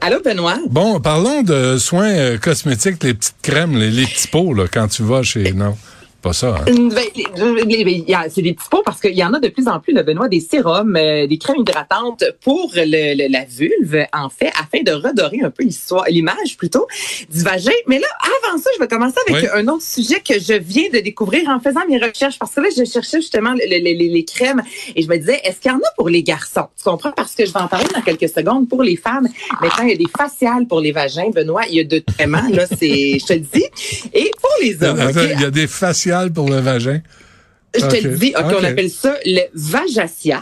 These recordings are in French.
Allô, Benoît? Bon, parlons de soins euh, cosmétiques, les petites crèmes, les, les petits pots, là, quand tu vas chez... Non, pas ça, hein? Ben, C'est des petits pots parce qu'il y en a de plus en plus, le Benoît, des sérums, euh, des crèmes hydratantes pour le, le- la vulve, en fait, afin de redorer un peu l'histoire, l'image plutôt du vagin. Mais là, avant ça, je vais commencer avec Oui. un autre sujet que je viens de découvrir en faisant mes recherches parce que là, je cherchais justement le- le- les, les crèmes et je me disais, est-ce qu'il y en a pour les garçons? Tu comprends? Parce que je vais en parler dans quelques secondes pour les femmes. Maintenant, il y a des faciales pour les vagins, Benoît. Il y a de vraiment, là, c'est, je te le dis. Et les hommes, Attends, ok? Il y a des faciales pour le vagin. Je te le dis, ok, Ok. on appelle ça le vajacial.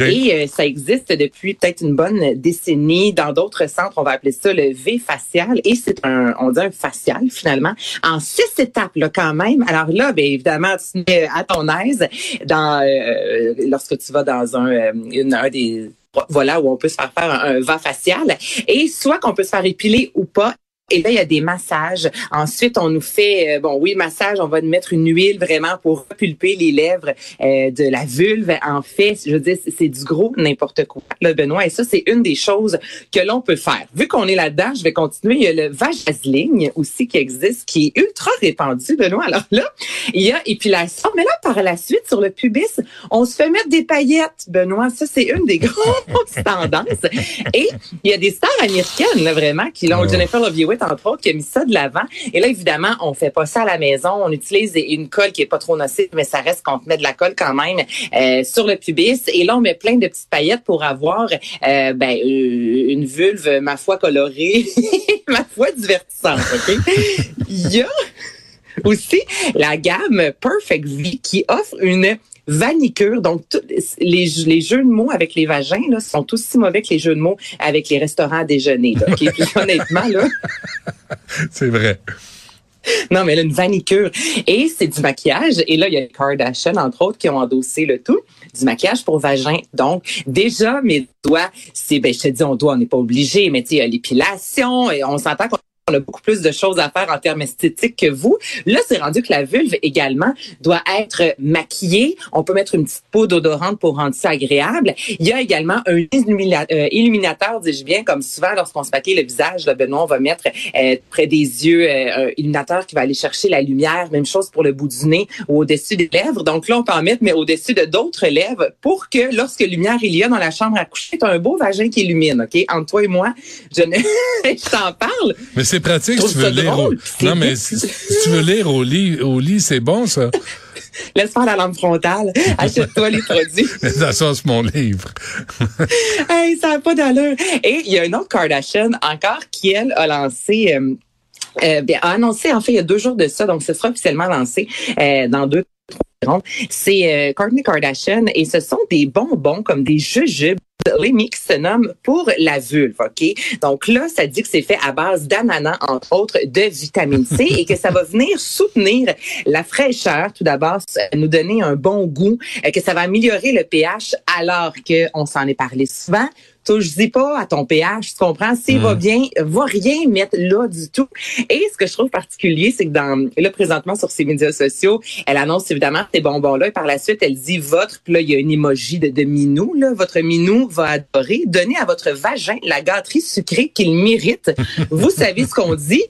Et euh, ça existe depuis peut-être une bonne décennie. Dans d'autres centres, on va appeler ça le V facial. Et c'est un, on dit un facial finalement, en six étapes là quand même. Alors là, bien évidemment, tu mets à ton aise dans euh, lorsque tu vas dans un, euh, une, un des voilà où on peut se faire faire un, un va facial. Et soit qu'on peut se faire épiler ou pas. Et là, il y a des massages. Ensuite, on nous fait, euh, bon, oui, massage, on va nous mettre une huile vraiment pour repulper les lèvres euh, de la vulve. En fait, je veux dire, c'est- du gros n'importe quoi, là, Benoît. Et ça, c'est une des choses que l'on peut faire. Vu qu'on est là-dedans, je vais continuer. Il y a le vajazzling aussi qui existe, qui est ultra répandu, Benoît. Alors là, il y a épilation. Mais là, par la suite, sur le pubis, on se fait mettre des paillettes, Benoît. Ça, c'est une des grosses tendances. Et il y a des stars américaines, là, vraiment, qui l'ont. Ouais. Jennifer Love Hewitt, entre autres, qui a mis ça de l'avant. Et là, évidemment, on fait pas ça à la maison. On utilise une colle qui est pas trop nocive, mais ça reste qu'on met de la colle quand même euh, sur le pubis. Et là, on met plein de petites paillettes pour avoir euh, ben, euh, une vulve, ma foi, colorée, ma foi, divertissante. OK? Il y a aussi la gamme Perfect V qui offre une vanicure. Donc, les, les jeux de mots avec les vagins là, sont aussi mauvais que les jeux de mots avec les restaurants à déjeuner. Là? Puis, honnêtement, là, C'est vrai. non, mais là, une vanicure. Et c'est du maquillage. Et là, il y a les Kardashian, entre autres, qui ont endossé le tout. Du maquillage pour vagin. Donc, déjà, mes doigts, c'est, ben, je te dis, on doit, on n'est pas obligé, mais tu sais, il y a l'épilation et on s'entend qu'on on a beaucoup plus de choses à faire en termes esthétiques que vous. Là, c'est rendu que la vulve également doit être maquillée. On peut mettre une petite peau d'odorante pour rendre ça agréable. Il y a également un euh, illuminateur, dis-je bien, comme souvent lorsqu'on se maquille le visage, là, Benoît, on va mettre euh, près des yeux euh, un illuminateur qui va aller chercher la lumière. Même chose pour le bout du nez ou au-dessus des lèvres. Donc là, on peut en mettre, mais au-dessus de d'autres lèvres pour que lorsque lumière il y a dans la chambre à coucher, tu un beau vagin qui illumine, OK? Entre toi et moi, je, ne... je t'en parle. Pratique si tu veux lire drôle, au... Non, mais si, tu veux lire au lit, au lit, c'est bon, ça. Laisse faire la lampe frontale. Achète-toi les produits. ça, c'est mon livre. hey, ça n'a pas d'allure. Et il y a une autre Kardashian encore qui, elle, a lancé... euh, euh, bien, a annoncé, en fait, il y a deux jours de ça, donc ce sera officiellement lancé euh, dans deux trois rondes. C'est euh, Kourtney Kardashian et ce sont des bonbons comme des jujubes. Les mix se nomment pour la vulve, OK? Donc là, ça dit que c'est fait à base d'ananas, entre autres, de vitamine C et que ça va venir soutenir la fraîcheur, tout d'abord, nous donner un bon goût, euh, que ça va améliorer le pH alors qu'on s'en est parlé souvent. Touche-y pas à ton pH, tu comprends? S'il va bien, va rien mettre là du tout. Et ce que je trouve particulier, c'est que dans, là, présentement, sur ses médias sociaux, elle annonce évidemment ces bonbons-là et par la suite, elle dit votre, puis là, il y a une emoji de, de minou, là. Votre minou va adorer. Donnez à votre vagin la gâterie sucrée qu'il mérite. vous savez ce qu'on dit?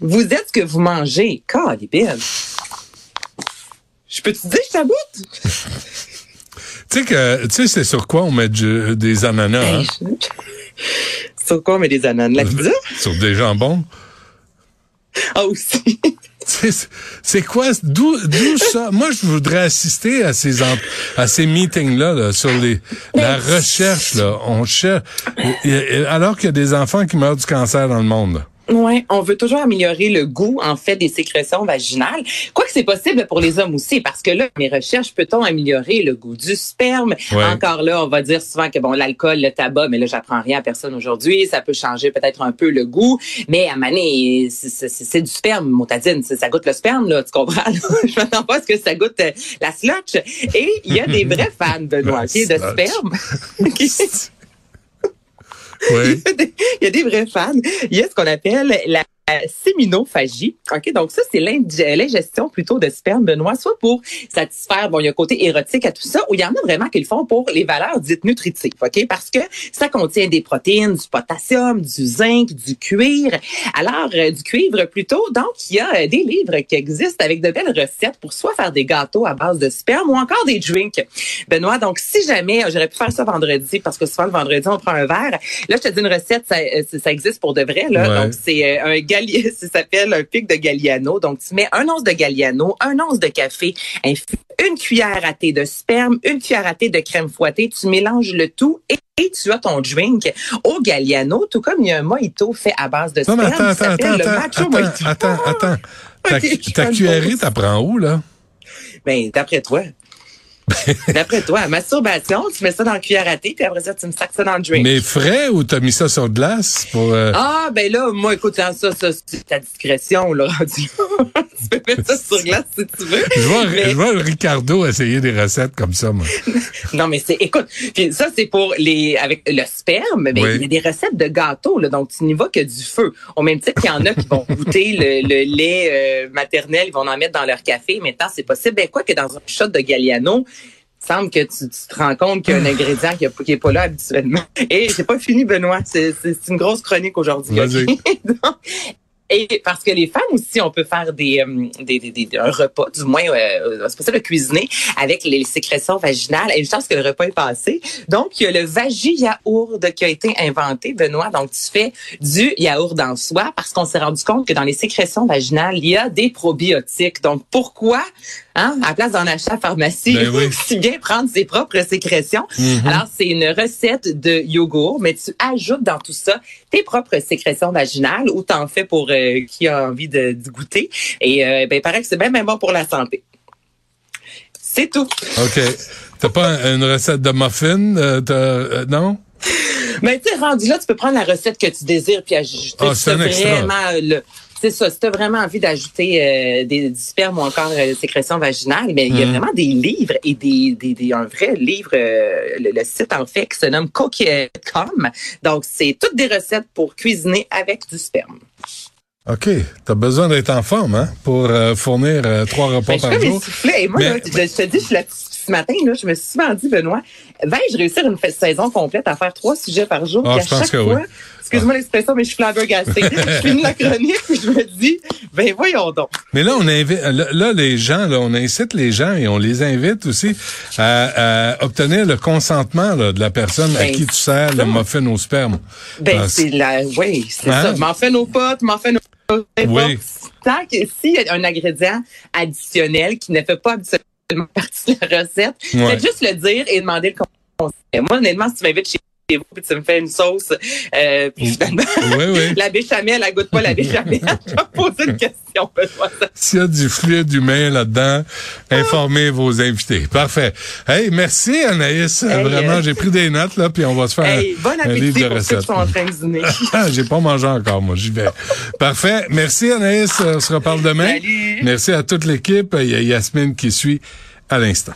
Vous êtes ce que vous mangez. Calibine. Je peux te dire, je t'aboute? Tu sais que, tu sais, c'est sur quoi on met du- des ananas, hein? Hey, je- Sur quoi on met des ananas? La pizza? Sur des jambons. Ah, aussi. c'est quoi? D'où d'où ça? Moi je voudrais assister à ces à ces meetings là, là sur les la recherche là, on cherche alors qu'il y a des enfants qui meurent du cancer dans le monde. Ouais, on veut toujours améliorer le goût en fait des sécrétions vaginales. Quoique c'est possible pour les hommes aussi, parce que là, mes recherches, peut-on améliorer le goût du sperme? Ouais. Encore là, on va dire souvent que bon, l'alcool, le tabac, mais là, j'apprends rien à personne aujourd'hui. Ça peut changer peut-être un peu le goût, mais à maner, c'est- du sperme, motadine. Ça goûte le sperme, là, tu comprends là? Je m'attends pas à ce que ça goûte euh, la slotch. Et il y a des vrais fans, Benoît, La ok, de sperme. Il, y des, il y a des vrais fans. Il y a ce qu'on appelle la séminophagie. OK, donc ça, c'est l'ing- l'ingestion plutôt de sperme, Benoît, soit pour satisfaire, bon, il y a un côté érotique à tout ça, ou il y en a vraiment qui le font pour les valeurs dites nutritives, OK? Parce que ça contient des protéines, du potassium, du zinc, du cuivre. Alors, euh, du cuivre plutôt. Donc, il y a euh, des livres qui existent avec de belles recettes pour soit faire des gâteaux à base de sperme ou encore des drinks. Benoît, donc si jamais, euh, j'aurais pu faire ça vendredi, parce que souvent le vendredi, on prend un verre. Là, je te dis une recette, ça, euh, ça existe pour de vrai. Là. Ouais. Donc, c'est euh, un ça s'appelle un pic de Galliano. Donc, tu mets un once de Galliano, un once de café, une cuillère à thé de sperme, une cuillère à thé de crème fouettée. Tu mélanges le tout et et tu as ton drink au Galliano, tout comme il y a un mojito fait à base de Non, mais sperme attends, attends, s'appelle attends, le attends, Macho attends, Mojito. attends, attends. Ta, ta cuillerée, t'apprends où, là? Ben, d'après toi. D'après toi, masturbation, tu mets ça dans le cuillère à thé, puis après ça, tu me sacs ça dans le drink. Mais frais ou t'as mis ça sur glace pour... euh, Ah, ben là, moi, écoute, ça, ça, c'est ta discrétion, là, rendu. tu peux mettre ça sur glace si tu veux. Je vois, Mais- je vois Ricardo essayer des recettes comme ça, moi. Non, mais c'est, écoute, puis ça, c'est pour les, avec le sperme, ben, Oui. il y a des recettes de gâteaux, là, donc tu n'y vas que du feu. Au même titre qu'il y en a qui vont goûter le, le lait euh, maternel, ils vont en mettre dans leur café. Maintenant, c'est possible. Ben, quoi que dans un shot de Galliano, semble que tu, tu te rends compte qu'il y a un ingrédient qui, a- qui est pas là habituellement. Et c'est pas fini, Benoît. C'est, une grosse chronique aujourd'hui. Et parce que les femmes aussi, on peut faire des, euh, des, des, des- un repas, du moins, euh, c'est possible de cuisiner avec les sécrétions vaginales. Et une chance que le repas est passé. Donc, il y a le vagi yaourt qui a été inventé, Benoît. Donc, tu fais du yaourt en soi parce qu'on s'est rendu compte que dans les sécrétions vaginales, il y a des probiotiques. Donc, pourquoi, hein, à la place d'en acheter à la pharmacie, Ben oui. si bien prendre ses propres sécrétions? Mhm. Alors, c'est une recette de yogourt, mais tu ajoutes dans tout ça tes propres sécrétions vaginales ou t'en fais pour euh, qui a envie de, de goûter. Et euh, ben, il paraît que c'est bien, bien bon pour la santé. C'est tout. OK. T'as pas un- une recette de muffin? euh, euh, non? Mais tu sais, rendu là, tu peux prendre la recette que tu désires puis ajouter Ah, c'est vraiment le. C'est ça, si tu as vraiment envie d'ajouter euh, des, du sperme ou encore euh, sécrétions vaginales, mais il y a Mhm. vraiment des livres et des, des, des- un vrai livre, euh, le, le site en fait, qui se nomme Cookie.com. Donc, c'est toutes des recettes pour cuisiner avec du sperme. OK. T'as besoin d'être en forme, hein, pour euh, fournir euh, trois repas Ben, par mes jour. soufflets. Et moi, Mais- là, je, je te dis, je suis là ce matin, là, je me suis souvent dit, Benoît, vais-je réussir une saison complète à faire trois sujets par jour? Ah, à je pense chaque que fois, oui. excuse-moi l'expression, mais je suis flabbergastée. je finis la chronique, puis je me dis, ben voyons donc. Mais là, on invite, là, les gens, là, on incite les gens et on les invite aussi à, à obtenir le consentement là, de la personne à Ben, qui tu sers le muffin au sperme. Ben, Ah, c'est la, oui, c'est Hein? ça. M'en fais nos potes, m'en fais nos. Oui. Tant que, s'il y a un ingrédient additionnel qui ne fait pas habituellement partie de la recette, Ouais. faites juste le dire et demander le conseil. Moi, honnêtement, si tu m'invites chez vous puis tu me fais une sauce, euh, puis finalement, Oui, oui. la béchamel, elle goûte pas la béchamel, je vais poser une question, Benoît. S'il y a du fluide humain là-dedans, informez vos invités. Parfait. Hey, merci Anaïs. Hey, Vraiment, euh, j'ai pris des notes là, puis on va se faire Hey, bon un, livre de pour ceux qui recettes. sont en train de dîner. Ah, j'ai pas mangé encore, moi. J'y vais. Parfait. Merci Anaïs. On se reparle demain. Salut. Merci à toute l'équipe. Il y a Yasmine qui suit à l'instant.